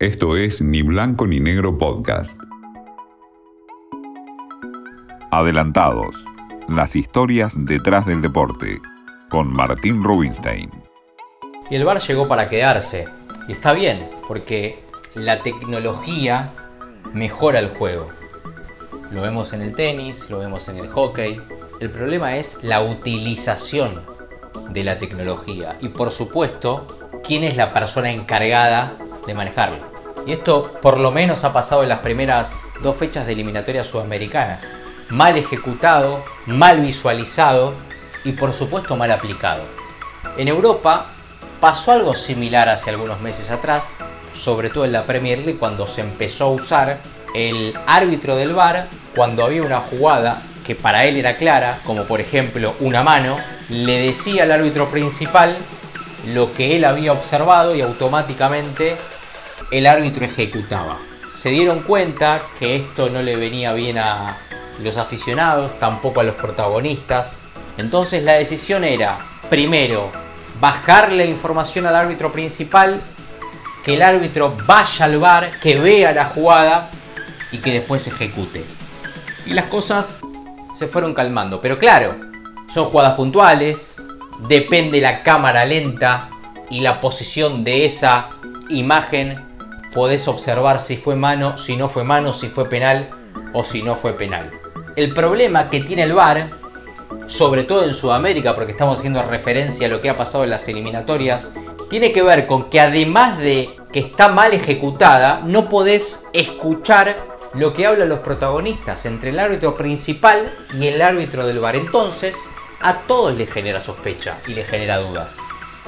Esto es Ni Blanco ni Negro Podcast. Adelantados. Las historias detrás del deporte. Con Martín Rubinstein. Y el bar llegó para quedarse. Y está bien, porque la tecnología mejora el juego. Lo vemos en el tenis, lo vemos en el hockey. El problema es la utilización de la tecnología. Y por supuesto, quién es la persona encargada de manejarlo. Y esto por lo menos ha pasado en las primeras dos fechas de eliminatoria sudamericana. Mal ejecutado, mal visualizado y por supuesto mal aplicado. En Europa pasó algo similar hace algunos meses atrás, sobre todo en la Premier League cuando se empezó a usar el árbitro del VAR cuando había una jugada que para él era clara, como por ejemplo una mano, le decía al árbitro principal lo que él había observado y automáticamente el árbitro ejecutaba. Se dieron cuenta que esto no le venía bien a los aficionados, tampoco a los protagonistas. Entonces la decisión era, primero, bajarle información al árbitro principal, que el árbitro vaya al bar, que vea la jugada y que después ejecute. Y las cosas se fueron calmando. Pero claro, son jugadas puntuales, depende la cámara lenta y la posición de esa imagen podés observar si fue mano, si no fue mano, si fue penal o si no fue penal. El problema que tiene el VAR, sobre todo en Sudamérica, porque estamos haciendo referencia a lo que ha pasado en las eliminatorias, tiene que ver con que además de que está mal ejecutada, no podés escuchar lo que hablan los protagonistas entre el árbitro principal y el árbitro del VAR. Entonces, a todos les genera sospecha y les genera dudas.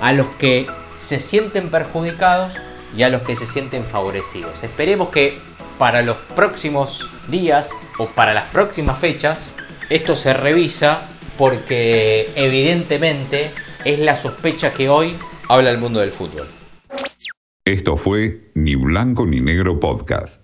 A los que se sienten perjudicados y a los que se sienten favorecidos. Esperemos que para los próximos días o para las próximas fechas esto se revisa porque evidentemente es la sospecha que hoy habla el mundo del fútbol. Esto fue Ni Blanco ni Negro Podcast.